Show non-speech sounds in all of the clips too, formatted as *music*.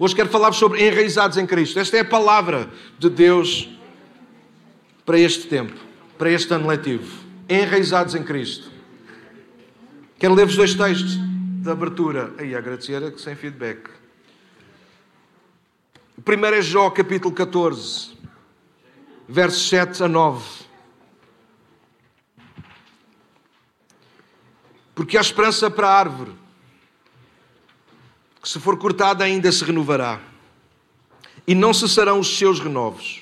Hoje quero falar sobre enraizados em Cristo. Esta é a palavra de Deus para este tempo, para este ano letivo. Enraizados em Cristo. Quero ler-vos dois textos de abertura. Aí, agradecer sem feedback. O primeiro é Jó, capítulo 14, versos 7 a 9. Porque há esperança para a árvore, que se for cortada ainda se renovará, e não cessarão os seus renovos.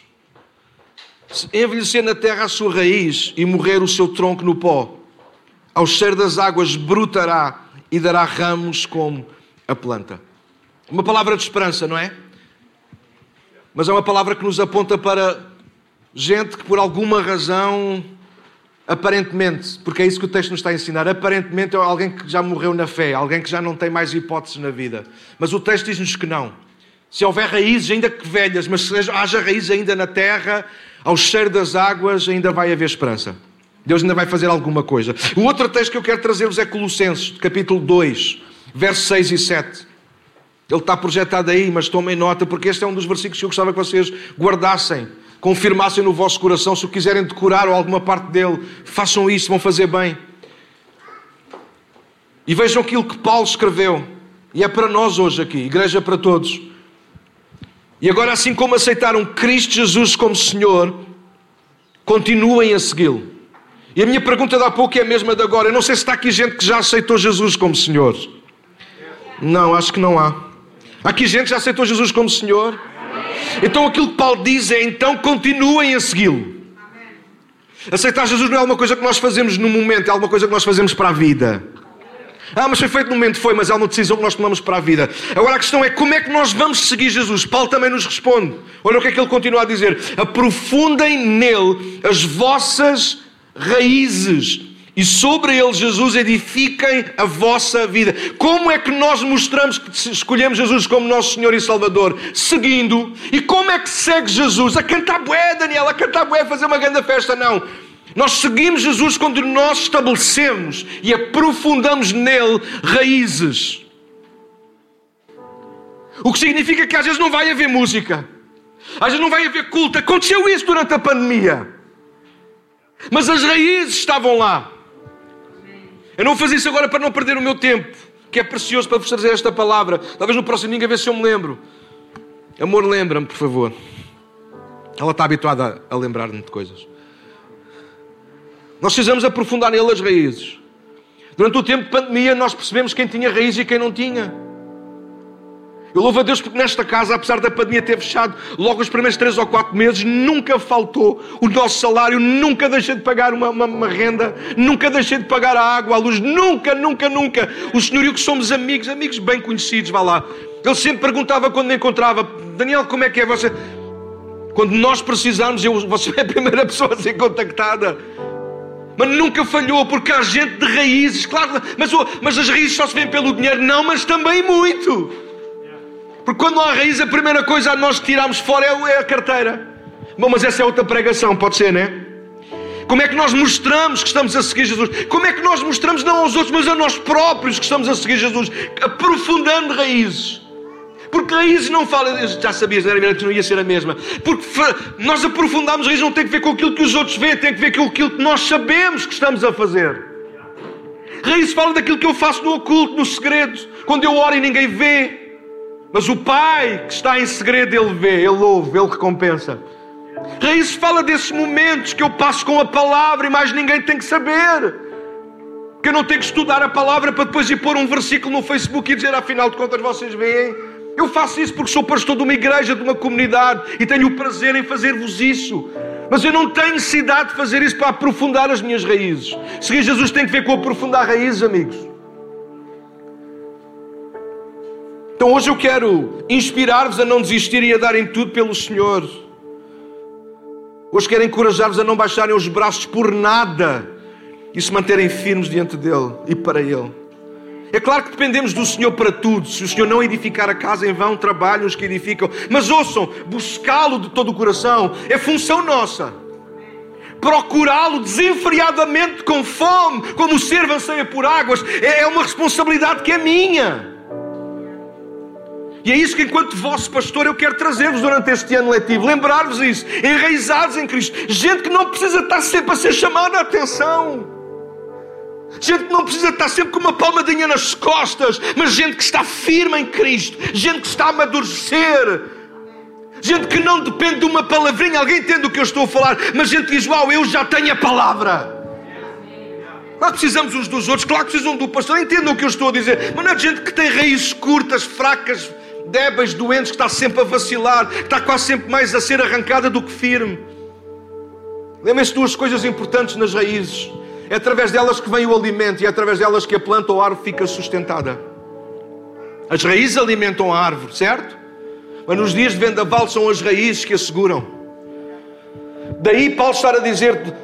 Se envelhecer na terra a sua raiz e morrer o seu tronco no pó, ao cheiro das águas brotará e dará ramos como a planta. Uma palavra de esperança, não é? Mas é uma palavra que nos aponta para gente que por alguma razão, aparentemente, porque é isso que o texto nos está a ensinar, aparentemente é alguém que já morreu na fé, alguém que já não tem mais hipóteses na vida. Mas o texto diz-nos que não. Se houver raízes, ainda que velhas, mas se haja raízes ainda na terra, ao cheiro das águas, ainda vai haver esperança. Deus ainda vai fazer alguma coisa. O outro texto que eu quero trazer-vos é Colossenses, capítulo 2, versos 6 e 7. Ele está projetado aí, mas tomem nota, porque este é um dos versículos que eu gostava que vocês guardassem, confirmassem no vosso coração. Se o quiserem decorar ou alguma parte dele, façam isso, vão fazer bem. E vejam aquilo que Paulo escreveu, e é para nós hoje aqui, igreja para todos. E agora, assim como aceitaram Cristo Jesus como Senhor, continuem a segui-lo. E a minha pergunta de há pouco é a mesma de agora. Eu não sei se está aqui gente que já aceitou Jesus como Senhor. Não, acho que não há. Aqui gente que já aceitou Jesus como Senhor. Então aquilo que Paulo diz é: então continuem a segui-lo. Aceitar Jesus não é alguma coisa que nós fazemos no momento, é alguma coisa que nós fazemos para a vida. Ah, mas foi feito no momento, foi, mas é uma decisão que nós tomamos para a vida. Agora a questão é como é que nós vamos seguir Jesus? Paulo também nos responde. Olha o que é que ele continua a dizer: aprofundem nele as vossas raízes e sobre ele, Jesus, edifiquem a vossa vida. Como é que nós mostramos que escolhemos Jesus como nosso Senhor e Salvador? Seguindo. E como é que segue Jesus? A cantar bué, Daniel, a cantar bué, fazer uma grande festa? Não. Nós seguimos Jesus quando nós estabelecemos e aprofundamos nele raízes. O que significa que às vezes não vai haver música. Às vezes não vai haver culto. Aconteceu isso durante a pandemia. Mas as raízes estavam lá. Eu não vou fazer isso agora para não perder o meu tempo, que é precioso para vos trazer esta palavra. Talvez no próximo ninguém ver se eu me lembro. Amor, lembra-me, por favor. Ela está habituada a lembrar-me de coisas. Nós precisamos aprofundar nele as raízes. Durante o tempo de pandemia, nós percebemos quem tinha raiz e quem não tinha. Eu louvo a Deus porque nesta casa, apesar da pandemia ter fechado logo os primeiros três ou quatro meses, nunca faltou o nosso salário, nunca deixei de pagar uma, uma, uma renda, nunca deixei de pagar a água, a luz, nunca, nunca, nunca. O Senhor e eu que somos amigos, amigos bem conhecidos, vá lá. Ele sempre perguntava quando me encontrava, Daniel, como é que é você? Quando nós precisamos, eu, você é a primeira pessoa a ser contactada. Mas nunca falhou, porque há gente de raízes, claro, mas, mas as raízes só se vêem pelo dinheiro, não, mas também muito. Porque quando há raiz, a primeira coisa a nós tirarmos fora é, é a carteira. Bom, mas essa é outra pregação, pode ser, né? Como é que nós mostramos que estamos a seguir Jesus? Como é que nós mostramos não aos outros, mas a nós próprios que estamos a seguir Jesus? Aprofundando raízes. Porque raízes não fala, já sabias, não, era, não ia ser a mesma. Porque nós aprofundamos raízes não tem que ver com aquilo que os outros veem, tem que ver com aquilo que nós sabemos que estamos a fazer. Raízes fala daquilo que eu faço no oculto, no segredo, quando eu oro e ninguém vê. Mas o Pai que está em segredo, Ele vê, Ele ouve, Ele recompensa. Raízes fala desses momentos que eu passo com a palavra e mais ninguém tem que saber. Que eu não tenho que estudar a palavra para depois ir pôr um versículo no Facebook e dizer, afinal de contas, vocês veem. Eu faço isso porque sou pastor de uma igreja, de uma comunidade e tenho o prazer em fazer-vos isso. Mas eu não tenho necessidade de fazer isso para aprofundar as minhas raízes. Seguir Jesus tem que ver com aprofundar raízes, amigos. Então hoje eu quero inspirar-vos a não desistirem e a darem tudo pelo Senhor. Hoje quero encorajar-vos a não baixarem os braços por nada e se manterem firmes diante dEle e para Ele. É claro que dependemos do Senhor para tudo. Se o Senhor não edificar a casa, em vão trabalham os que edificam. Mas ouçam, buscá-lo de todo o coração é função nossa. Procurá-lo desenfreadamente com fome, como o servo anseia por águas, é, é uma responsabilidade que é minha. E é isso que, enquanto vosso pastor, eu quero trazer-vos durante este ano letivo. Lembrar-vos isso. Enraizados em Cristo. Gente que não precisa estar sempre a ser chamada a atenção. Gente que não precisa estar sempre com uma palmadinha nas costas, mas gente que está firme em Cristo, gente que está a amadurecer, gente que não depende de uma palavrinha. Alguém entende o que eu estou a falar, mas gente diz: Uau, eu já tenho a palavra. Claro que precisamos uns dos outros, claro que precisam do pastor. Entendam o que eu estou a dizer, mas não é gente que tem raízes curtas, fracas, débeis, doentes, que está sempre a vacilar, que está quase sempre mais a ser arrancada do que firme. Lembrem-se duas coisas importantes nas raízes. É através delas que vem o alimento e é através delas que a planta ou a árvore fica sustentada. As raízes alimentam a árvore, certo? Mas nos dias de vendaval são as raízes que a seguram. Daí Paulo estar a dizer: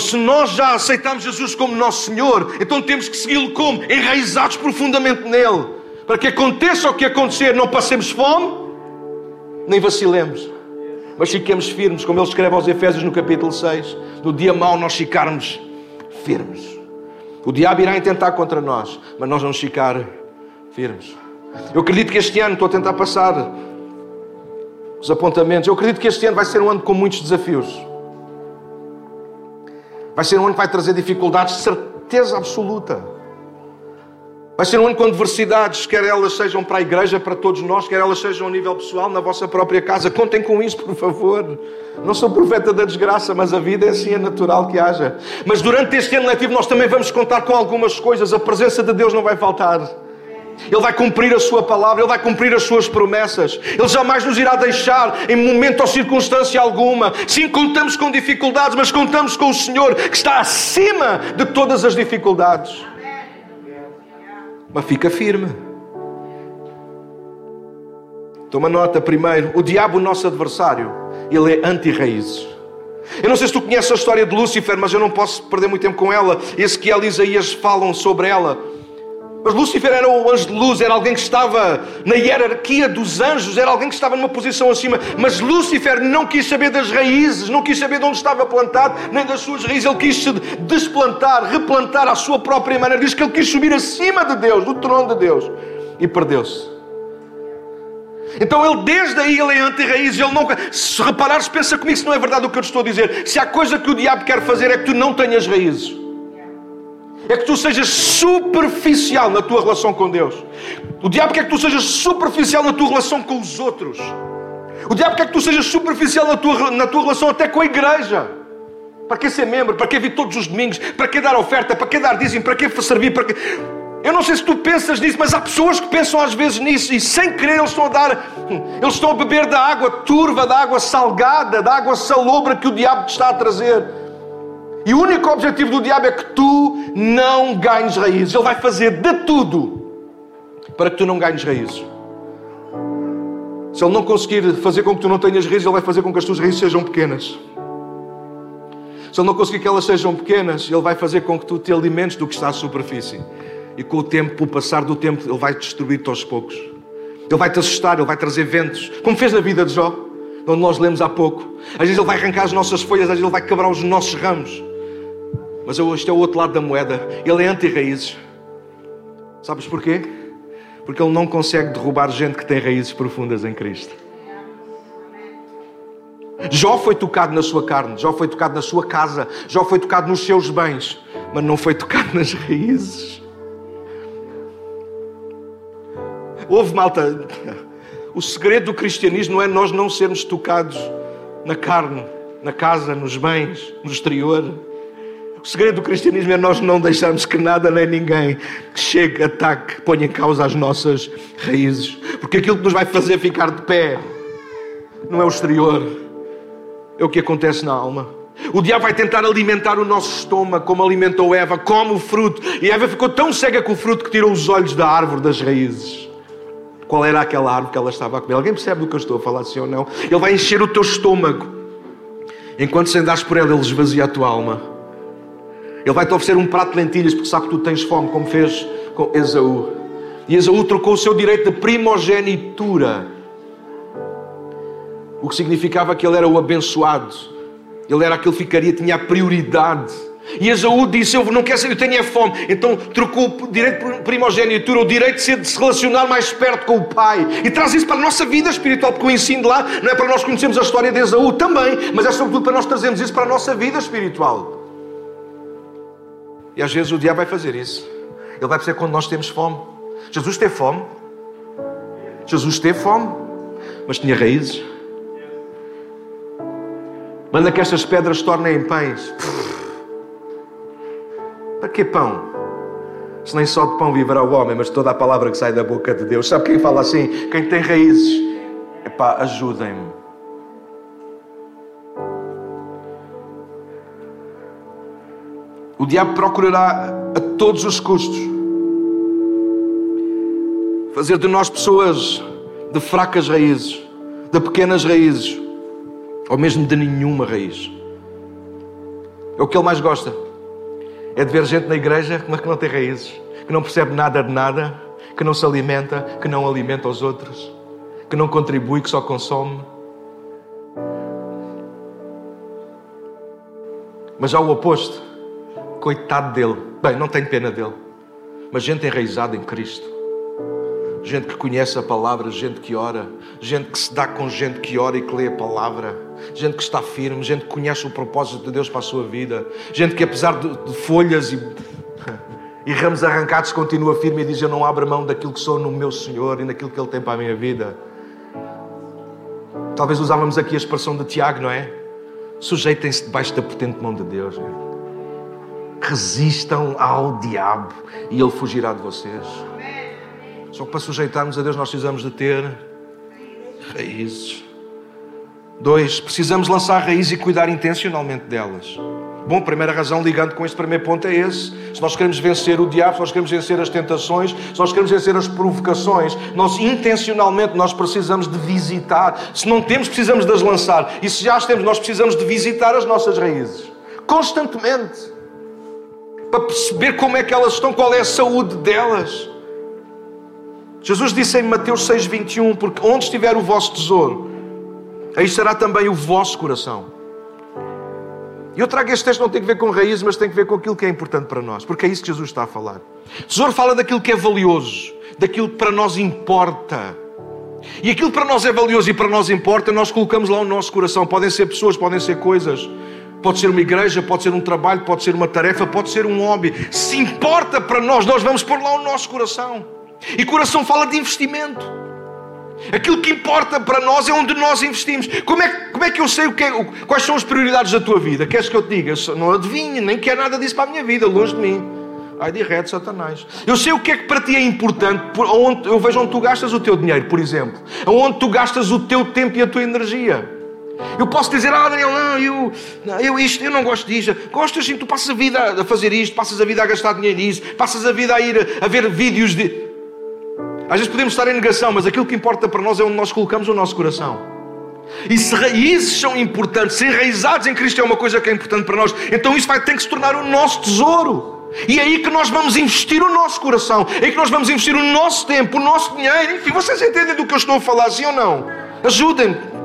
se nós já aceitamos Jesus como nosso Senhor, então temos que segui-lo como? Enraizados profundamente nele. Para que aconteça o que acontecer, não passemos fome, nem vacilemos. Mas fiquemos firmes, como ele escreve aos Efésios no capítulo 6. No dia mau nós ficarmos firmes. O diabo irá intentar contra nós, mas nós vamos ficar firmes. Eu acredito que este ano, estou a tentar passar os apontamentos, eu acredito que este ano vai ser um ano com muitos desafios. Vai ser um ano que vai trazer dificuldades, certeza absoluta. Vai ser um ano com adversidades, quer elas sejam para a igreja, para todos nós, quer elas sejam a nível pessoal, na vossa própria casa. Contem com isso, por favor. Não sou profeta da desgraça, mas a vida é assim, é natural que haja. Mas durante este ano letivo nós também vamos contar com algumas coisas. A presença de Deus não vai faltar. Ele vai cumprir a sua palavra, Ele vai cumprir as suas promessas. Ele jamais nos irá deixar em momento ou circunstância alguma. Sim, contamos com dificuldades, mas contamos com o Senhor que está acima de todas as dificuldades mas fica firme. Toma nota primeiro: o diabo, nosso adversário, ele é anti-raízes. Eu não sei se tu conheces a história de Lúcifer, mas eu não posso perder muito tempo com ela. Ezequiel e Isaías falam sobre ela. Mas Lúcifer era o anjo de luz, era alguém que estava na hierarquia dos anjos, era alguém que estava numa posição acima. Mas Lúcifer não quis saber das raízes, não quis saber de onde estava plantado, nem das suas raízes. Ele quis se desplantar, replantar à sua própria maneira. Diz que ele quis subir acima de Deus, do trono de Deus, e perdeu-se. Então ele desde aí ele é anti-raiz, ele não. Se reparares, pensa comigo se não é verdade o que eu te estou a dizer. Se há coisa que o diabo quer fazer é que tu não tenhas raízes é que tu sejas superficial na tua relação com Deus. O diabo quer que tu sejas superficial na tua relação com os outros. O diabo quer que tu sejas superficial na tua, na tua relação até com a igreja. Para que ser membro? Para que vir todos os domingos? Para que dar oferta? Para que dar dízimo? Para que servir? Para que... Eu não sei se tu pensas nisso, mas há pessoas que pensam às vezes nisso e sem querer eles estão a dar, eles estão a beber da água turva, da água salgada, da água salobra que o diabo te está a trazer. E o único objetivo do diabo é que tu não ganhes raízes. Ele vai fazer de tudo para que tu não ganhes raízes. Se ele não conseguir fazer com que tu não tenhas raízes, ele vai fazer com que as tuas raízes sejam pequenas. Se ele não conseguir que elas sejam pequenas, ele vai fazer com que tu te alimentes do que está à superfície. E com o tempo, o passar do tempo, ele vai destruir-te aos poucos. Ele vai te assustar, ele vai trazer ventos, como fez na vida de Jó, onde nós lemos há pouco. Às vezes ele vai arrancar as nossas folhas, às vezes ele vai quebrar os nossos ramos. Mas este é o outro lado da moeda. Ele é anti-raízes. Sabes porquê? Porque ele não consegue derrubar gente que tem raízes profundas em Cristo. Jó foi tocado na sua carne, Jó foi tocado na sua casa, Jó foi tocado nos seus bens, mas não foi tocado nas raízes. Houve malta. O segredo do cristianismo não é nós não sermos tocados na carne, na casa, nos bens, no exterior. O segredo do cristianismo é nós não deixarmos que nada nem ninguém chegue, ataque, ponha em causa as nossas raízes. Porque aquilo que nos vai fazer ficar de pé não é o exterior, é o que acontece na alma. O diabo vai tentar alimentar o nosso estômago como alimentou Eva, come o fruto. E Eva ficou tão cega com o fruto que tirou os olhos da árvore das raízes. Qual era aquela árvore que ela estava a comer? Alguém percebe do que eu estou a falar, sim ou não? Ele vai encher o teu estômago. Enquanto se andares por ela, ele esvazia a tua alma. Ele vai te oferecer um prato de lentilhas porque sabe que tu tens fome, como fez com Esaú. E Esaú trocou o seu direito de primogenitura, o que significava que ele era o abençoado, ele era aquele que ficaria, tinha a prioridade. E Esaú disse: Eu não quero saber, eu tenho é fome. Então trocou o direito de primogenitura, o direito de, ser, de se relacionar mais perto com o pai. E traz isso para a nossa vida espiritual, porque o ensino de lá não é para nós conhecermos a história de Esaú também, mas é sobretudo para nós trazermos isso para a nossa vida espiritual. E às vezes o diabo vai fazer isso. Ele vai fazer quando nós temos fome. Jesus teve fome. Jesus teve fome, mas tinha raízes. Manda que estas pedras tornem pães. Para que pão? Se nem só de pão viverá o homem, mas toda a palavra que sai da boca de Deus. Sabe quem fala assim? Quem tem raízes. Epá, ajudem-me. O diabo procurará a todos os custos fazer de nós pessoas de fracas raízes, de pequenas raízes, ou mesmo de nenhuma raiz. É o que ele mais gosta. É de ver gente na igreja mas que não tem raízes, que não percebe nada de nada, que não se alimenta, que não alimenta os outros, que não contribui, que só consome. Mas há o oposto. Coitado dele. Bem, não tenho pena dele. Mas gente enraizada em Cristo gente que conhece a palavra, gente que ora, gente que se dá com gente que ora e que lê a palavra, gente que está firme, gente que conhece o propósito de Deus para a sua vida, gente que apesar de, de folhas e, *laughs* e ramos arrancados continua firme e diz: Eu não abro mão daquilo que sou no meu Senhor e naquilo que Ele tem para a minha vida. Talvez usávamos aqui a expressão de Tiago, não é? Sujeitem-se debaixo da potente mão de Deus. Resistam ao diabo e ele fugirá de vocês. Só que para sujeitarmos a Deus nós precisamos de ter raízes. Dois, precisamos lançar raízes e cuidar intencionalmente delas. Bom, primeira razão, ligando com este primeiro ponto, é esse. Se nós queremos vencer o diabo, se nós queremos vencer as tentações, se nós queremos vencer as provocações, nós intencionalmente nós precisamos de visitar. Se não temos, precisamos de as lançar. E se já as temos, nós precisamos de visitar as nossas raízes. Constantemente. Para perceber como é que elas estão, qual é a saúde delas. Jesus disse em Mateus 6,21: Porque onde estiver o vosso tesouro, aí estará também o vosso coração. E eu trago este texto não tem que ver com raízes, mas tem que ver com aquilo que é importante para nós, porque é isso que Jesus está a falar. tesouro fala daquilo que é valioso, daquilo que para nós importa. E aquilo para nós é valioso e para nós importa, nós colocamos lá o nosso coração. Podem ser pessoas, podem ser coisas. Pode ser uma igreja, pode ser um trabalho, pode ser uma tarefa, pode ser um hobby. Se importa para nós, nós vamos pôr lá o nosso coração. E coração fala de investimento. Aquilo que importa para nós é onde nós investimos. Como é, como é que eu sei o que é, quais são as prioridades da tua vida? Queres que eu te diga? Eu não adivinho, nem quero nada disso para a minha vida, longe de mim. Ai de reto, Satanás. Eu sei o que é que para ti é importante, onde, eu vejo onde tu gastas o teu dinheiro, por exemplo. Onde tu gastas o teu tempo e a tua energia. Eu posso dizer, ah, Daniel, não, eu, não, eu, isto, eu não gosto disto. Gosto assim, tu passas a vida a fazer isto, passas a vida a gastar dinheiro nisso, passas a vida a ir a ver vídeos de. Às vezes podemos estar em negação, mas aquilo que importa para nós é onde nós colocamos o nosso coração. E se raízes são importantes, ser enraizados em Cristo é uma coisa que é importante para nós, então isso vai que se tornar o nosso tesouro. E é aí que nós vamos investir o nosso coração, é aí que nós vamos investir o nosso tempo, o nosso dinheiro. Enfim, vocês entendem do que eu estou a falar, sim ou não? Ajudem-me.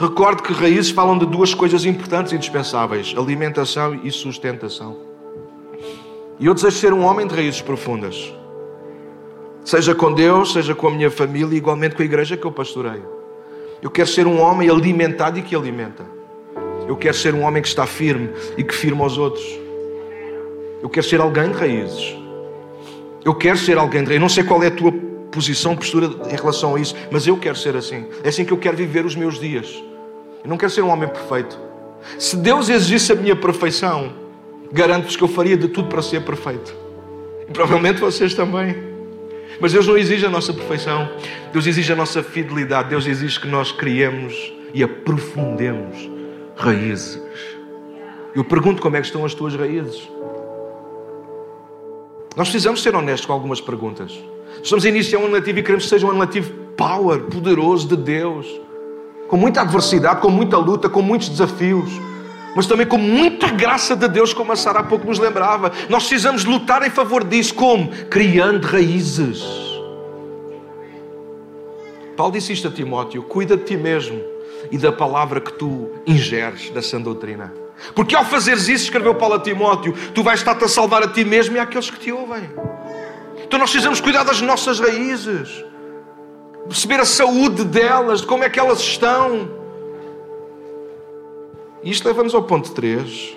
Recorde que raízes falam de duas coisas importantes e indispensáveis: alimentação e sustentação. E eu desejo ser um homem de raízes profundas. Seja com Deus, seja com a minha família, igualmente com a igreja que eu pastoreio. Eu quero ser um homem alimentado e que alimenta. Eu quero ser um homem que está firme e que firma os outros. Eu quero ser alguém de raízes. Eu quero ser alguém de raízes. Eu não sei qual é a tua posição, postura em relação a isso, mas eu quero ser assim. É assim que eu quero viver os meus dias. Eu não quero ser um homem perfeito. Se Deus exigisse a minha perfeição, garanto-vos que eu faria de tudo para ser perfeito. E provavelmente vocês também. Mas Deus não exige a nossa perfeição. Deus exige a nossa fidelidade. Deus exige que nós criemos e aprofundemos raízes. Eu pergunto como é que estão as tuas raízes. Nós precisamos ser honestos com algumas perguntas. Estamos a iniciar um ano e queremos que seja um ano power, poderoso de Deus. Com muita adversidade, com muita luta, com muitos desafios mas também com muita graça de Deus, como a Sara há pouco nos lembrava. Nós precisamos lutar em favor disso, como? Criando raízes. Paulo disse isto a Timóteo: cuida de ti mesmo e da palavra que tu ingeres da sã doutrina. Porque ao fazeres isso, escreveu Paulo a Timóteo, tu vais estar-te a salvar a ti mesmo e àqueles que te ouvem. Então nós precisamos cuidar das nossas raízes, perceber a saúde delas, de como é que elas estão. E isto leva-nos ao ponto 3.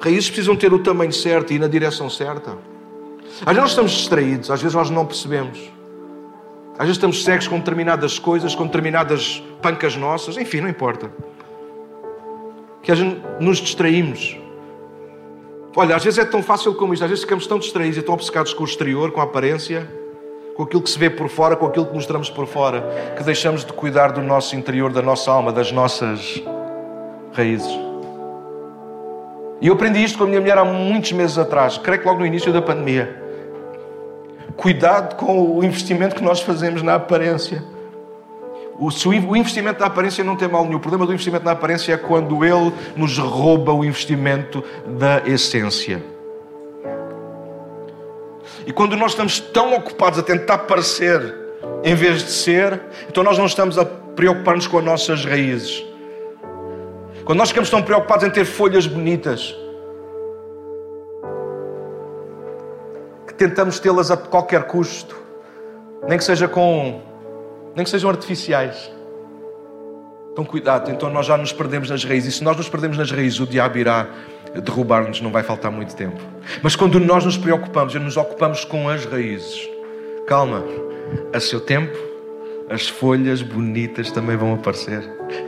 Raízes precisam ter o tamanho certo e ir na direção certa. Às vezes nós estamos distraídos, às vezes nós não percebemos. Às vezes estamos cegos com determinadas coisas, com determinadas pancas nossas, enfim, não importa que a gente nos distraímos. Olha, às vezes é tão fácil como isto, às vezes ficamos tão distraídos e tão obcecados com o exterior, com a aparência, com aquilo que se vê por fora, com aquilo que mostramos por fora, que deixamos de cuidar do nosso interior, da nossa alma, das nossas raízes. E eu aprendi isto com a minha mulher há muitos meses atrás, creio que logo no início da pandemia. Cuidado com o investimento que nós fazemos na aparência. O, o investimento na aparência não tem mal nenhum. O problema do investimento na aparência é quando ele nos rouba o investimento da essência. E quando nós estamos tão ocupados a tentar parecer em vez de ser, então nós não estamos a preocupar-nos com as nossas raízes. Quando nós ficamos tão preocupados em ter folhas bonitas, que tentamos tê-las a qualquer custo, nem que seja com nem que sejam artificiais. Então, cuidado, então nós já nos perdemos nas raízes. E se nós nos perdemos nas raízes, o diabo irá derrubar-nos, não vai faltar muito tempo. Mas quando nós nos preocupamos e nos ocupamos com as raízes, calma, a seu tempo, as folhas bonitas também vão aparecer.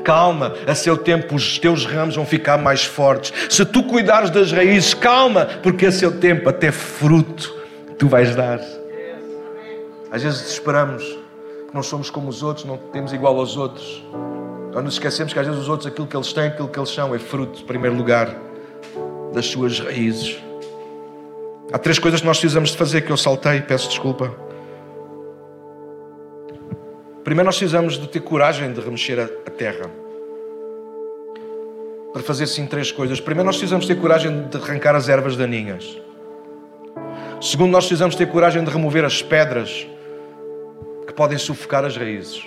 Calma, a seu tempo os teus ramos vão ficar mais fortes. Se tu cuidares das raízes, calma, porque a seu tempo até fruto tu vais dar. Às vezes desesperamos não somos como os outros, não temos igual aos outros. Nós nos esquecemos que às vezes os outros, aquilo que eles têm, aquilo que eles são, é fruto, em primeiro lugar, das suas raízes. Há três coisas que nós precisamos de fazer que eu saltei, peço desculpa. Primeiro, nós precisamos de ter coragem de remexer a terra. Para fazer sim três coisas. Primeiro, nós precisamos ter coragem de arrancar as ervas daninhas. Segundo, nós precisamos ter coragem de remover as pedras podem sufocar as raízes.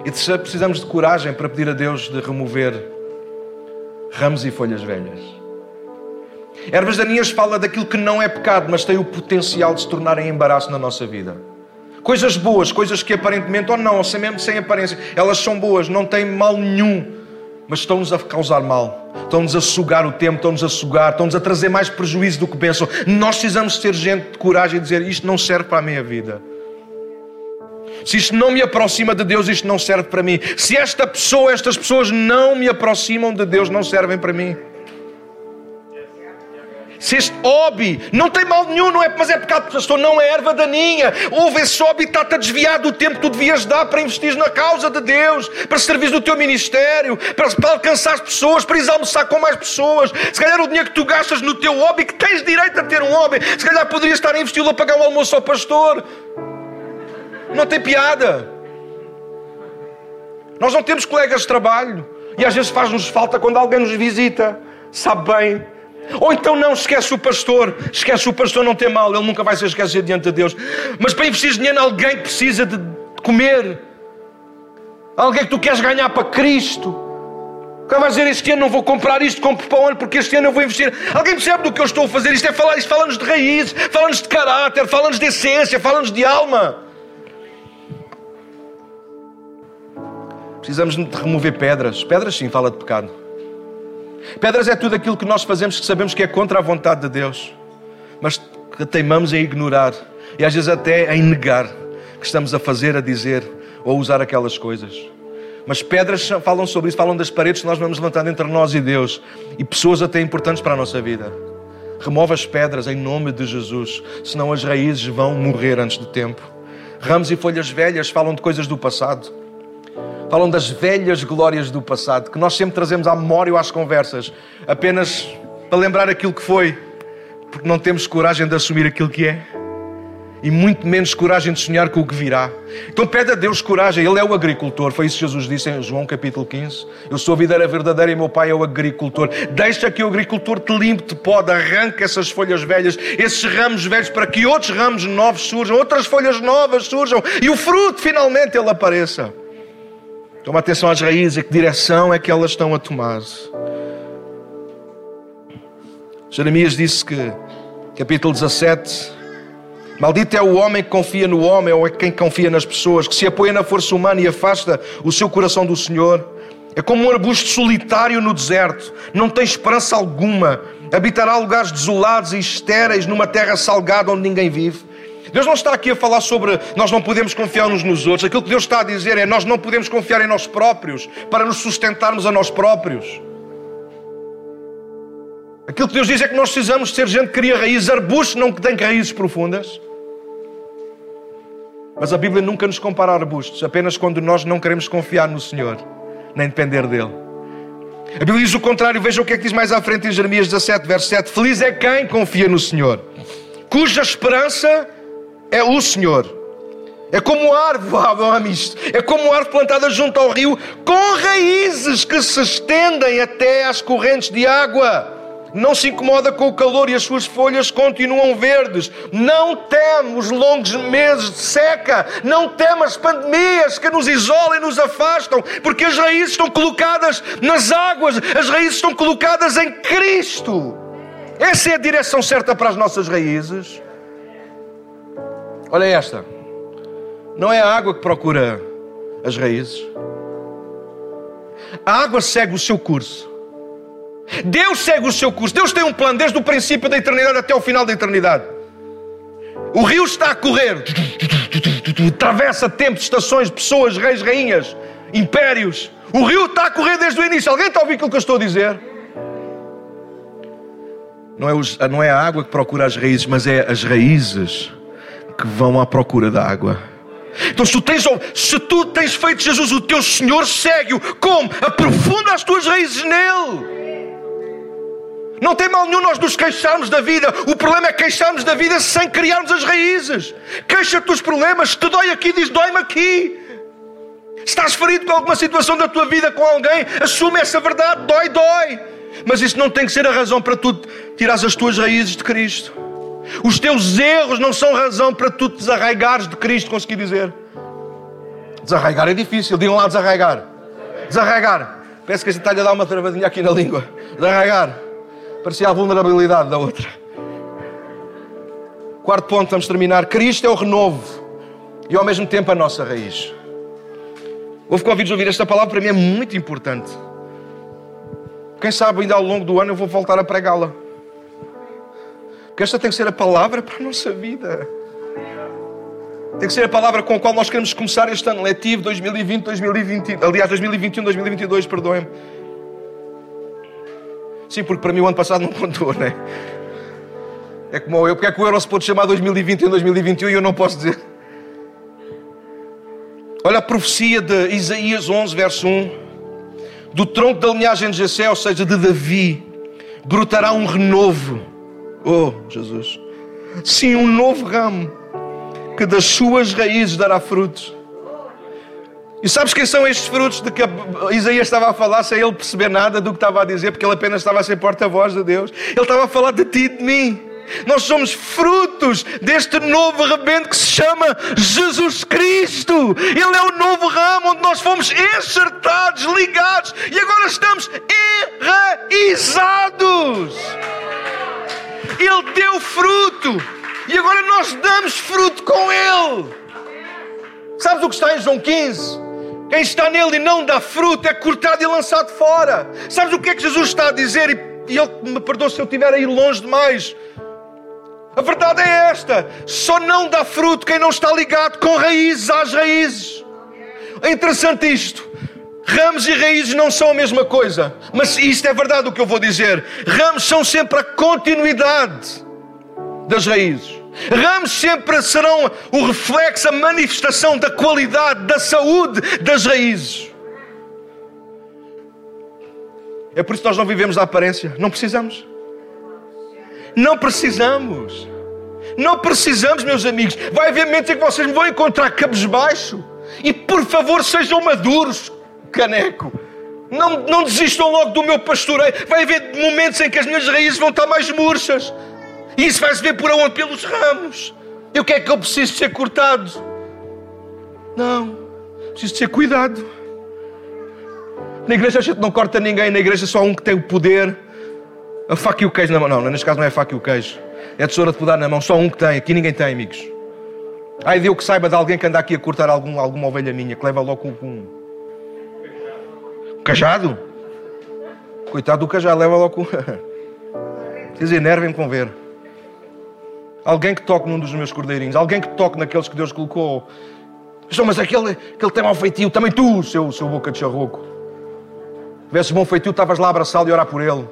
E terceiro, precisamos de coragem para pedir a Deus de remover ramos e folhas velhas. Ervas daninhas fala daquilo que não é pecado, mas tem o potencial de se tornarem embaraço na nossa vida. Coisas boas, coisas que aparentemente, ou não, ou sem, mesmo sem aparência, elas são boas, não têm mal nenhum, mas estão-nos a causar mal, estão-nos a sugar o tempo, estão-nos a sugar, estão-nos a trazer mais prejuízo do que pensam. Nós precisamos ter gente de coragem e dizer: Isto não serve para a minha vida. Se isto não me aproxima de Deus, isto não serve para mim. Se esta pessoa, estas pessoas não me aproximam de Deus, não servem para mim. Se este hobby não tem mal nenhum, não é, mas é pecado, pastor, não é erva daninha. Houve esse hobby está-te a desviar do tempo que tu devias dar para investir na causa de Deus, para servir no teu ministério, para, para alcançar as pessoas, para ir almoçar com mais pessoas. Se calhar o dinheiro que tu gastas no teu hobby, que tens direito a ter um hobby, se calhar poderias estar a investir a pagar o almoço ao pastor. Não tem piada. Nós não temos colegas de trabalho. E às vezes faz-nos falta quando alguém nos visita. Sabe bem. Ou então não esquece o pastor. Esquece o pastor, não tem mal. Ele nunca vai ser esquecido diante de Deus. Mas para investir dinheiro alguém que precisa de comer. Alguém que tu queres ganhar para Cristo. Quem vai dizer este ano não vou comprar isto, compro para o ano porque este ano eu vou investir. Alguém percebe do que eu estou a fazer? Isto é falar, isto fala-nos de raiz, fala-nos de caráter, fala-nos de essência, fala-nos de alma. Precisamos de remover pedras. Pedras, sim, fala de pecado. Pedras é tudo aquilo que nós fazemos que sabemos que é contra a vontade de Deus, mas que teimamos em ignorar e às vezes até em negar que estamos a fazer, a dizer ou a usar aquelas coisas. Mas pedras falam sobre isso, falam das paredes que nós vamos levantando entre nós e Deus e pessoas até importantes para a nossa vida. Remove as pedras em nome de Jesus, senão as raízes vão morrer antes do tempo. Ramos e folhas velhas falam de coisas do passado falam das velhas glórias do passado, que nós sempre trazemos à memória ou às conversas, apenas para lembrar aquilo que foi, porque não temos coragem de assumir aquilo que é. E muito menos coragem de sonhar com o que virá. Então pede a Deus coragem. Ele é o agricultor. Foi isso que Jesus disse em João capítulo 15. Eu sou a videira verdadeira e meu pai é o agricultor. Deixa que o agricultor te limpe, te pode, arranque essas folhas velhas, esses ramos velhos, para que outros ramos novos surjam, outras folhas novas surjam e o fruto finalmente ele apareça. Toma atenção às raízes, a que direção é que elas estão a tomar. Jeremias disse que, capítulo 17, Maldito é o homem que confia no homem ou é quem confia nas pessoas, que se apoia na força humana e afasta o seu coração do Senhor. É como um arbusto solitário no deserto, não tem esperança alguma, habitará lugares desolados e estéreis numa terra salgada onde ninguém vive. Deus não está aqui a falar sobre nós não podemos confiar uns nos outros. Aquilo que Deus está a dizer é nós não podemos confiar em nós próprios para nos sustentarmos a nós próprios. Aquilo que Deus diz é que nós precisamos ser gente que cria raízes, arbustos não que têm raízes profundas. Mas a Bíblia nunca nos compara a arbustos, apenas quando nós não queremos confiar no Senhor, nem depender dEle. A Bíblia diz o contrário, veja o que é que diz mais à frente em Jeremias 17, verso 7. Feliz é quem confia no Senhor, cuja esperança é o Senhor. É como árvore, *laughs* é como árvore plantada junto ao rio, com raízes que se estendem até às correntes de água não se incomoda com o calor e as suas folhas continuam verdes. Não teme os longos meses de seca, não teme as pandemias que nos isolam e nos afastam, porque as raízes estão colocadas nas águas, as raízes estão colocadas em Cristo. Essa é a direção certa para as nossas raízes. Olha esta. Não é a água que procura as raízes. A água segue o seu curso. Deus segue o seu curso. Deus tem um plano desde o princípio da eternidade até o final da eternidade. O rio está a correr, atravessa tempos, estações, pessoas, reis, rainhas, impérios. O rio está a correr desde o início. Alguém está a ouvir aquilo que eu estou a dizer? Não é, os, não é a água que procura as raízes, mas é as raízes que vão à procura da água. Então, se tu, tens, se tu tens feito Jesus o teu Senhor, segue-o. Como? Aprofunda as tuas raízes nele. Não tem mal nenhum nós nos queixarmos da vida. O problema é queixarmos da vida sem criarmos as raízes. Queixa-te dos problemas. Se te dói aqui, diz dói-me aqui. Se estás ferido com alguma situação da tua vida com alguém, assume essa verdade. Dói, dói. Mas isso não tem que ser a razão para tu tirares as tuas raízes de Cristo. Os teus erros não são razão para tu te desarraigares de Cristo, consegui dizer. Desarraigar é difícil. Digam lá desarraigar. Desarraigar. Parece que a gente está a dar uma travadinha aqui na língua. Desarraigar. Parecia a vulnerabilidade da outra. Quarto ponto, vamos terminar. Cristo é o renovo e ao mesmo tempo a nossa raiz. Houve convidos a ouvir esta palavra, para mim é muito importante. Quem sabe ainda ao longo do ano eu vou voltar a pregá-la. Porque esta tem que ser a palavra para a nossa vida. Tem que ser a palavra com a qual nós queremos começar este ano letivo 2020, 2020, aliás 2021, 2022, perdoem-me. Sim, porque para mim o ano passado não contou, né? É como eu, porque é que o Euro se pode chamar 2020 e 2021 e eu não posso dizer? Olha a profecia de Isaías 11, verso 1. Do tronco da linhagem de Jessé, ou seja, de Davi, brotará um renovo. Oh, Jesus. Sim, um novo ramo que das suas raízes dará frutos. E sabes quem são estes frutos de que Isaías estava a falar sem ele perceber nada do que estava a dizer, porque ele apenas estava a ser porta-voz de Deus? Ele estava a falar de ti e de mim. Nós somos frutos deste novo rebento que se chama Jesus Cristo. Ele é o novo ramo onde nós fomos enxertados, ligados e agora estamos enraizados. Ele deu fruto e agora nós damos fruto com Ele. Sabes o que está em João 15? Quem está nele e não dá fruto é cortado e lançado fora. Sabes o que é que Jesus está a dizer? E, ele me perdoa se eu estiver a ir longe demais. A verdade é esta: só não dá fruto quem não está ligado com raízes às raízes. É interessante isto. Ramos e raízes não são a mesma coisa, mas isto é verdade o que eu vou dizer. Ramos são sempre a continuidade das raízes. Ramos sempre serão o reflexo, a manifestação da qualidade, da saúde das raízes. É por isso que nós não vivemos da aparência. Não precisamos. Não precisamos. Não precisamos, meus amigos. Vai haver momentos em que vocês me vão encontrar cabisbaixo. E por favor, sejam maduros, caneco. Não, não desistam logo do meu pastoreio. Vai haver momentos em que as minhas raízes vão estar mais murchas. E isso vai-se ver por onde? Pelos ramos. E o que é que eu preciso de ser cortado? Não, preciso de ser cuidado. Na igreja a gente não corta ninguém, na igreja só um que tem o poder A faca e o queijo na mão. Não, neste caso não é a faca e o queijo. É a tesoura de podar na mão. Só um que tem. Aqui ninguém tem, amigos. Ai, deu que saiba de alguém que anda aqui a cortar algum, alguma ovelha minha, que leva logo com... um cajado. Coitado do cajado, leva logo. *laughs* Vocês enervem com ver. Alguém que toque num dos meus cordeirinhos, alguém que toque naqueles que Deus colocou. Mas aquele, aquele tem mau feitio, também tu, seu, seu boca de charroco. Tivesses bom feitio, estavas lá a abraçá-lo e orar por ele.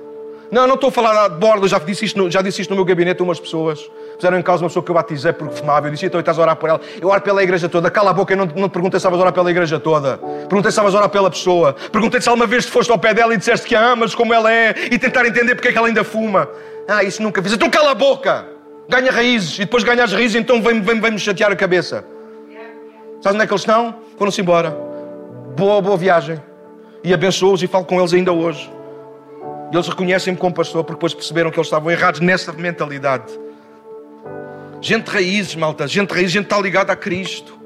Não, não estou a falar de borda, já disse isto no, já disse isto no meu gabinete a umas pessoas. Fizeram em causa uma pessoa que eu batizei porque fumava. Eu disse, então estás a orar por ela. Eu oro pela igreja toda. Cala a boca, eu não, não te perguntei se estavas a orar pela igreja toda. Perguntei se estavas a orar pela pessoa. Perguntei se alguma vez foste ao pé dela e disseste que a amas como ela é e tentar entender porque é que ela ainda fuma. Ah, isso nunca fiz. Então cala a boca. Ganha raízes. E depois ganhas raízes, então vem-me vem, vem chatear a cabeça. Sabes onde é que eles estão? Foram-se embora. Boa, boa viagem. E abençoo-os e falo com eles ainda hoje. E eles reconhecem-me como pastor porque depois perceberam que eles estavam errados nessa mentalidade. Gente raízes, malta. Gente raízes, gente está ligada a Cristo.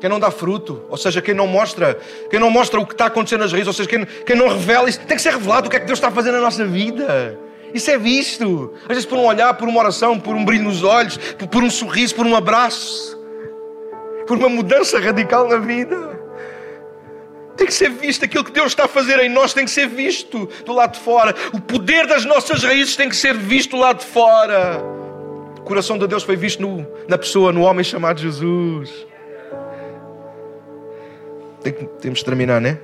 Quem não dá fruto, ou seja, quem não mostra, quem não mostra o que está acontecendo nas raízes, ou seja, quem, quem não revela isso, tem que ser revelado o que é que Deus está fazer na nossa vida. Isso é visto. Às vezes por um olhar, por uma oração, por um brilho nos olhos, por, por um sorriso, por um abraço, por uma mudança radical na vida. Tem que ser visto. Aquilo que Deus está a fazer em nós tem que ser visto do lado de fora. O poder das nossas raízes tem que ser visto do lado de fora. Coração de Deus foi visto no, na pessoa, no homem chamado Jesus. Tem temos de terminar, né?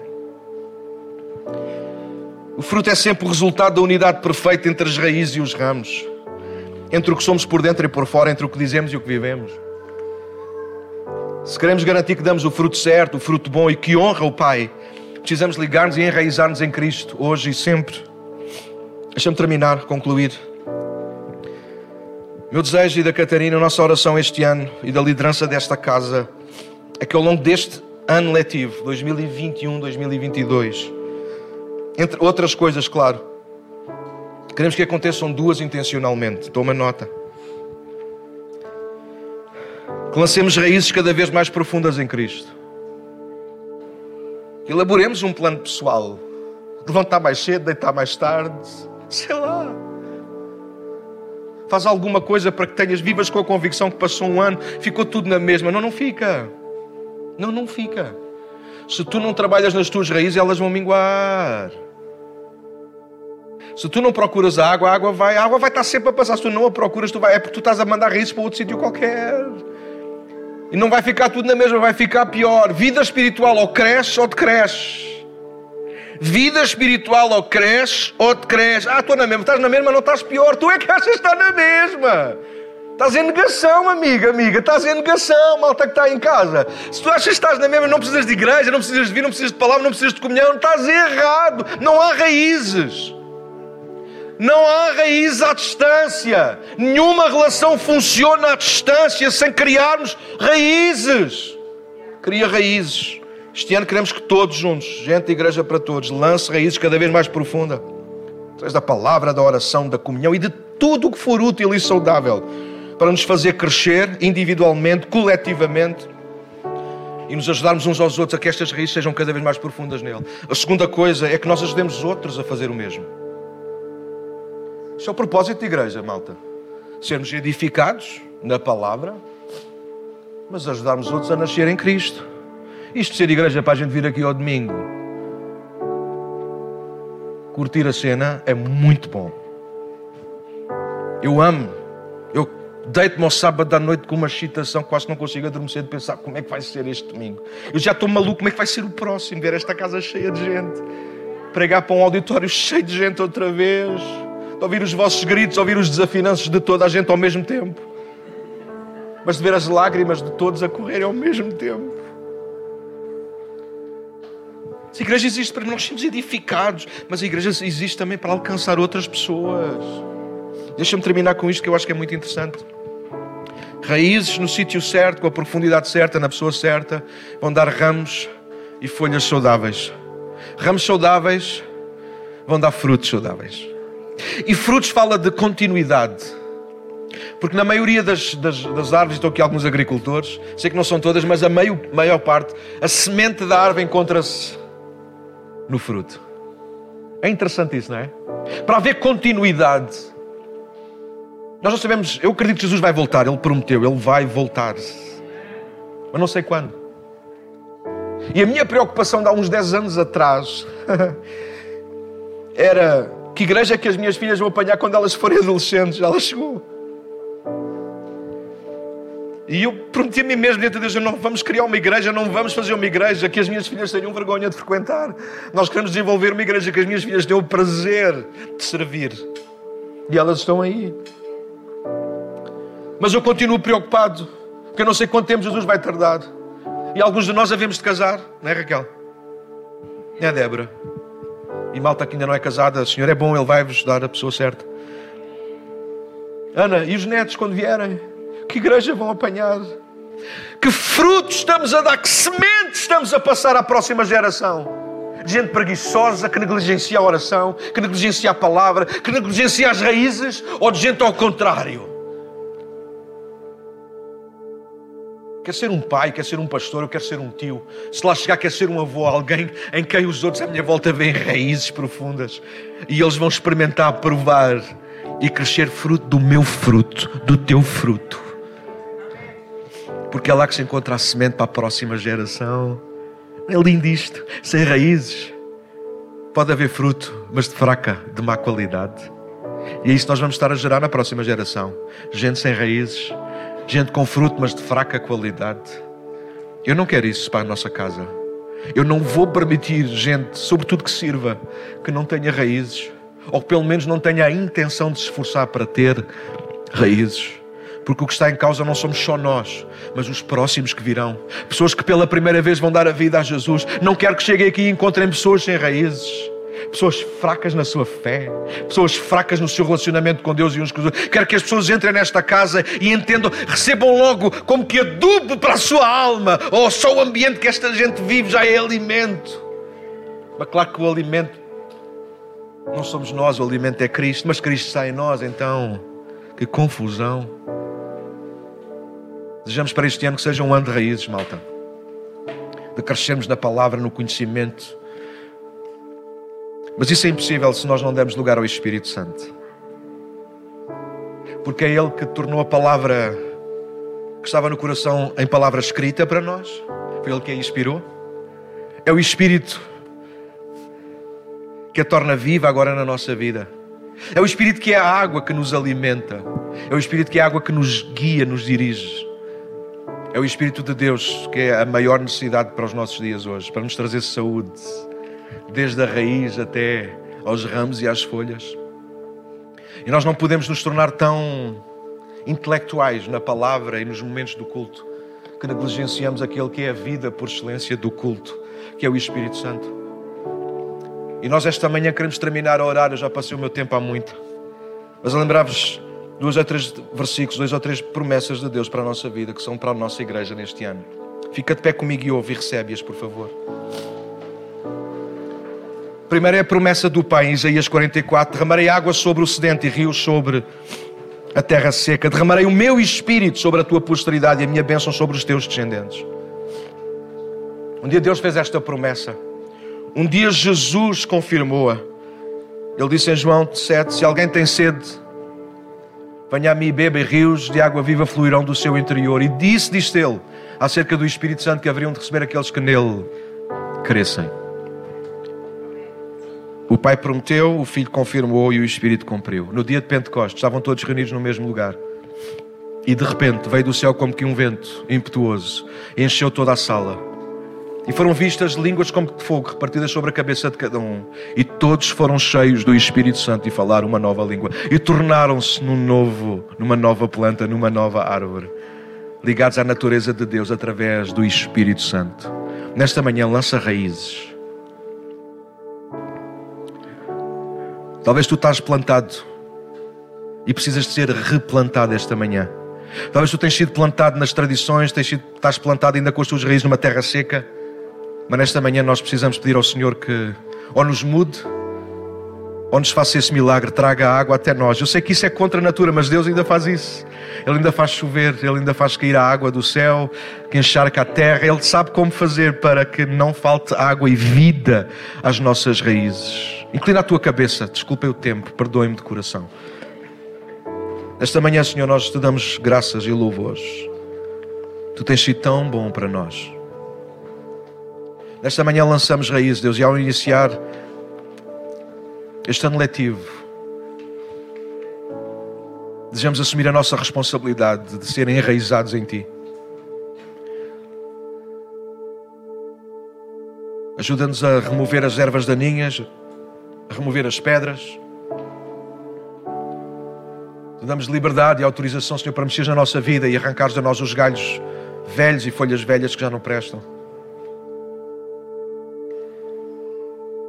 O fruto é sempre o resultado da unidade perfeita entre as raízes e os ramos, entre o que somos por dentro e por fora, entre o que dizemos e o que vivemos. Se queremos garantir que damos o fruto certo, o fruto bom e que honra o Pai, precisamos ligar-nos e enraizar-nos em Cristo, hoje e sempre. Deixa-me terminar, concluir. Meu desejo e da Catarina, a nossa oração este ano e da liderança desta casa é que ao longo deste ano letivo, 2021-2022, entre outras coisas, claro, queremos que aconteçam duas intencionalmente. Toma nota que lancemos raízes cada vez mais profundas em Cristo. Que elaboremos um plano pessoal. Levantar mais cedo, deitar mais tarde, sei lá. Faz alguma coisa para que tenhas vivas com a convicção que passou um ano, ficou tudo na mesma. Não, não fica. Não, não fica. Se tu não trabalhas nas tuas raízes, elas vão minguar. Se tu não procuras a água, a água vai, a água vai estar sempre a passar. Se tu não a procuras, tu vai, é porque tu estás a mandar raízes para outro sítio qualquer. E não vai ficar tudo na mesma, vai ficar pior. Vida espiritual ou cresce ou decresce. Vida espiritual ou cresce ou decresce. Ah, estou na mesma. Estás na mesma, não estás pior. Tu é que achas que está na mesma. Estás em negação, amiga, amiga. Estás em negação, malta que está em casa. Se tu achas que estás na mesma, não precisas de igreja, não precisas de vir, não precisas de palavra, não precisas de comunhão, estás errado. Não há raízes. Não há raiz à distância. Nenhuma relação funciona à distância sem criarmos raízes. Cria raízes. Este ano queremos que todos juntos, gente da igreja para todos, lance raízes cada vez mais profunda. Através da palavra, da oração, da comunhão e de tudo o que for útil e saudável para nos fazer crescer individualmente, coletivamente e nos ajudarmos uns aos outros a que estas raízes sejam cada vez mais profundas nele. A segunda coisa é que nós ajudemos outros a fazer o mesmo. Isso é o propósito da igreja, malta. Sermos edificados na palavra, mas ajudarmos outros a nascer em Cristo. Isto ser igreja para a gente vir aqui ao domingo, curtir a cena é muito bom. Eu amo. Eu deito-me ao sábado à noite com uma excitação, quase não consigo adormecer de pensar como é que vai ser este domingo. Eu já estou maluco, como é que vai ser o próximo? Ver esta casa cheia de gente, pregar para um auditório cheio de gente outra vez de ouvir os vossos gritos, ouvir os desafinanços de toda a gente ao mesmo tempo, mas de ver as lágrimas de todos a correrem ao mesmo tempo. A igreja existe para nós sermos edificados, mas a igreja existe também para alcançar outras pessoas. Deixa-me terminar com isto que eu acho que é muito interessante. Raízes no sítio certo, com a profundidade certa, na pessoa certa, vão dar ramos e folhas saudáveis. Ramos saudáveis vão dar frutos saudáveis. E frutos fala de continuidade. Porque na maioria das, das, das, árvores, estou aqui alguns agricultores, sei que não são todas, mas a meio, maior parte, a semente da árvore encontra-se no fruto. É interessante isso, não é? Para haver continuidade. Nós não sabemos, eu acredito que Jesus vai voltar, Ele prometeu, Ele vai voltar. Mas não sei quando. E a minha preocupação de há uns 10 anos atrás *laughs* era que igreja é que as minhas filhas vão apanhar quando elas forem adolescentes? Ela chegou. E eu prometi a mim mesmo diante de Deus: não vamos criar uma igreja, não vamos fazer uma igreja que as minhas filhas tenham vergonha de frequentar. Nós queremos desenvolver uma igreja que as minhas filhas tenham o prazer de servir. E elas estão aí. Mas eu continuo preocupado, porque eu não sei quanto tempo Jesus vai tardar. E alguns de nós havemos de casar, não é, Raquel? É, Débora. E malta que ainda não é casada, o Senhor é bom, Ele vai-vos dar a pessoa certa. Ana, e os netos quando vierem? Que igreja vão apanhar? Que frutos estamos a dar? Que sementes estamos a passar à próxima geração? De gente preguiçosa que negligencia a oração, que negligencia a palavra, que negligencia as raízes, ou de gente ao contrário? Quer ser um pai, quer ser um pastor, eu quero ser um tio. Se lá chegar, quer ser um avô, alguém em quem os outros à minha volta veem raízes profundas e eles vão experimentar, provar e crescer fruto do meu fruto, do teu fruto. Porque é lá que se encontra a semente para a próxima geração. É lindo isto, sem raízes. Pode haver fruto, mas de fraca, de má qualidade. E é isso que nós vamos estar a gerar na próxima geração. Gente sem raízes, gente com fruto, mas de fraca qualidade. Eu não quero isso para a nossa casa. Eu não vou permitir gente, sobretudo que sirva, que não tenha raízes, ou que pelo menos não tenha a intenção de se esforçar para ter raízes. Porque o que está em causa não somos só nós, mas os próximos que virão. Pessoas que pela primeira vez vão dar a vida a Jesus. Não quero que cheguem aqui e encontrem pessoas sem raízes pessoas fracas na sua fé, pessoas fracas no seu relacionamento com Deus e uns com os outros. Quero que as pessoas entrem nesta casa e entendam, recebam logo como que adubo para a sua alma, ou só o ambiente que esta gente vive já é alimento. Mas claro que o alimento não somos nós, o alimento é Cristo, mas Cristo está em nós, então que confusão. Desejamos para este ano que seja um ano de raízes, malta. De crescermos na palavra, no conhecimento mas isso é impossível se nós não dermos lugar ao Espírito Santo. Porque é Ele que tornou a palavra que estava no coração em palavra escrita para nós. Foi Ele que a inspirou. É o Espírito que a torna viva agora na nossa vida. É o Espírito que é a água que nos alimenta. É o Espírito que é a água que nos guia, nos dirige. É o Espírito de Deus que é a maior necessidade para os nossos dias hoje, para nos trazer saúde desde a raiz até aos ramos e às folhas. E nós não podemos nos tornar tão intelectuais na palavra e nos momentos do culto que negligenciamos aquele que é a vida por excelência do culto, que é o Espírito Santo. E nós esta manhã queremos terminar a orar, eu já passei o meu tempo há muito. Mas lembrar-vos dois ou três versículos, dois ou três promessas de Deus para a nossa vida, que são para a nossa igreja neste ano. Fica de pé comigo e ouve e recebe-as, por favor. Primeiro é a promessa do Pai, em Isaías 44: derramarei água sobre o sedente e rios sobre a terra seca. Derramarei o meu espírito sobre a tua posteridade e a minha bênção sobre os teus descendentes. Um dia Deus fez esta promessa. Um dia Jesus confirmou-a. Ele disse em João 7: Se alguém tem sede, venha a mim e beba, e rios de água viva fluirão do seu interior. E disse, disse ele, acerca do Espírito Santo que haveriam de receber aqueles que nele crescem. O Pai prometeu, o Filho confirmou e o Espírito cumpriu. No dia de Pentecostes, estavam todos reunidos no mesmo lugar. E de repente veio do céu como que um vento impetuoso, encheu toda a sala. E foram vistas línguas como de fogo repartidas sobre a cabeça de cada um. E todos foram cheios do Espírito Santo e falaram uma nova língua. E tornaram-se num novo, numa nova planta, numa nova árvore. Ligados à natureza de Deus através do Espírito Santo. Nesta manhã lança raízes Talvez tu estás plantado e precisas de ser replantado esta manhã. Talvez tu tenhas sido plantado nas tradições, tens sido, estás plantado ainda com as tuas raízes numa terra seca. Mas nesta manhã nós precisamos pedir ao Senhor que ou nos mude, ou nos faça esse milagre, traga água até nós. Eu sei que isso é contra a natura, mas Deus ainda faz isso. Ele ainda faz chover, Ele ainda faz cair a água do céu, que encharca a terra. Ele sabe como fazer para que não falte água e vida às nossas raízes. Inclina a tua cabeça, desculpem o tempo, perdoe-me de coração. Esta manhã, Senhor, nós te damos graças e louvores. Tu tens sido tão bom para nós. Nesta manhã lançamos raízes, Deus, e ao iniciar este ano letivo, desejamos assumir a nossa responsabilidade de serem enraizados em Ti. Ajuda-nos a remover as ervas daninhas, a remover as pedras. Damos liberdade e autorização, Senhor, para mexer na nossa vida e arrancares de nós os galhos velhos e folhas velhas que já não prestam.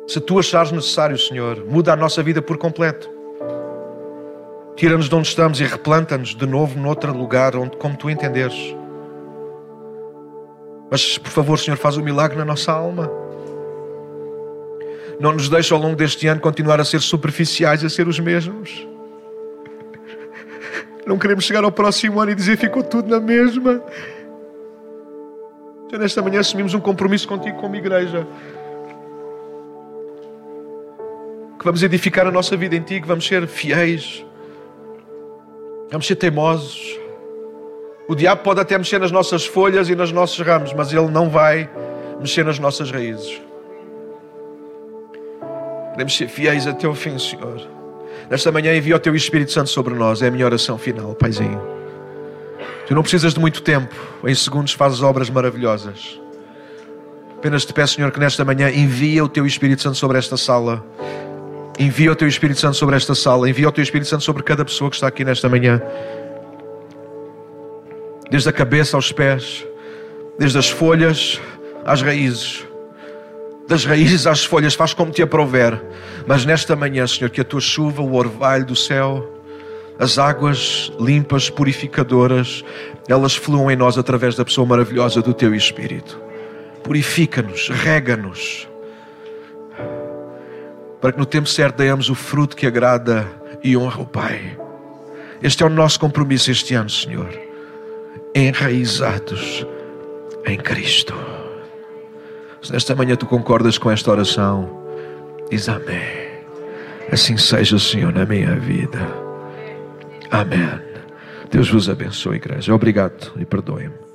Se tu achares necessário, Senhor, muda a nossa vida por completo. Tira-nos de onde estamos e replanta-nos de novo noutro lugar, onde, como tu entenderes. Mas, por favor, Senhor, faz o um milagre na nossa alma. Não nos deixe ao longo deste ano continuar a ser superficiais, a ser os mesmos. Não queremos chegar ao próximo ano e dizer ficou tudo na mesma. Já nesta manhã assumimos um compromisso contigo como igreja. Que vamos edificar a nossa vida em ti, que vamos ser fiéis. Vamos ser teimosos. O diabo pode até mexer nas nossas folhas e nos nossos ramos, mas ele não vai mexer nas nossas raízes. Queremos ser fiéis até o fim, Senhor. Nesta manhã envia o Teu Espírito Santo sobre nós. É a minha oração final, Paizinho. Tu não precisas de muito tempo. Em segundos fazes obras maravilhosas. Apenas te peço, Senhor, que nesta manhã envia o Teu Espírito Santo sobre esta sala. Envia o Teu Espírito Santo sobre esta sala. Envia o Teu Espírito Santo sobre cada pessoa que está aqui nesta manhã. Desde a cabeça aos pés. Desde as folhas às raízes das raízes às folhas, faz como te aprouver. Mas nesta manhã, Senhor, que a tua chuva, o orvalho do céu, as águas limpas, purificadoras, elas fluam em nós através da pessoa maravilhosa do teu Espírito. Purifica-nos, rega-nos, para que no tempo certo demos o fruto que agrada e honra o Pai. Este é o nosso compromisso este ano, Senhor. Enraizados em Cristo. Se nesta manhã tu concordas com esta oração, diz amém. Assim seja, Senhor, na minha vida. Amém. Deus vos abençoe, igreja. Obrigado e perdoe-me.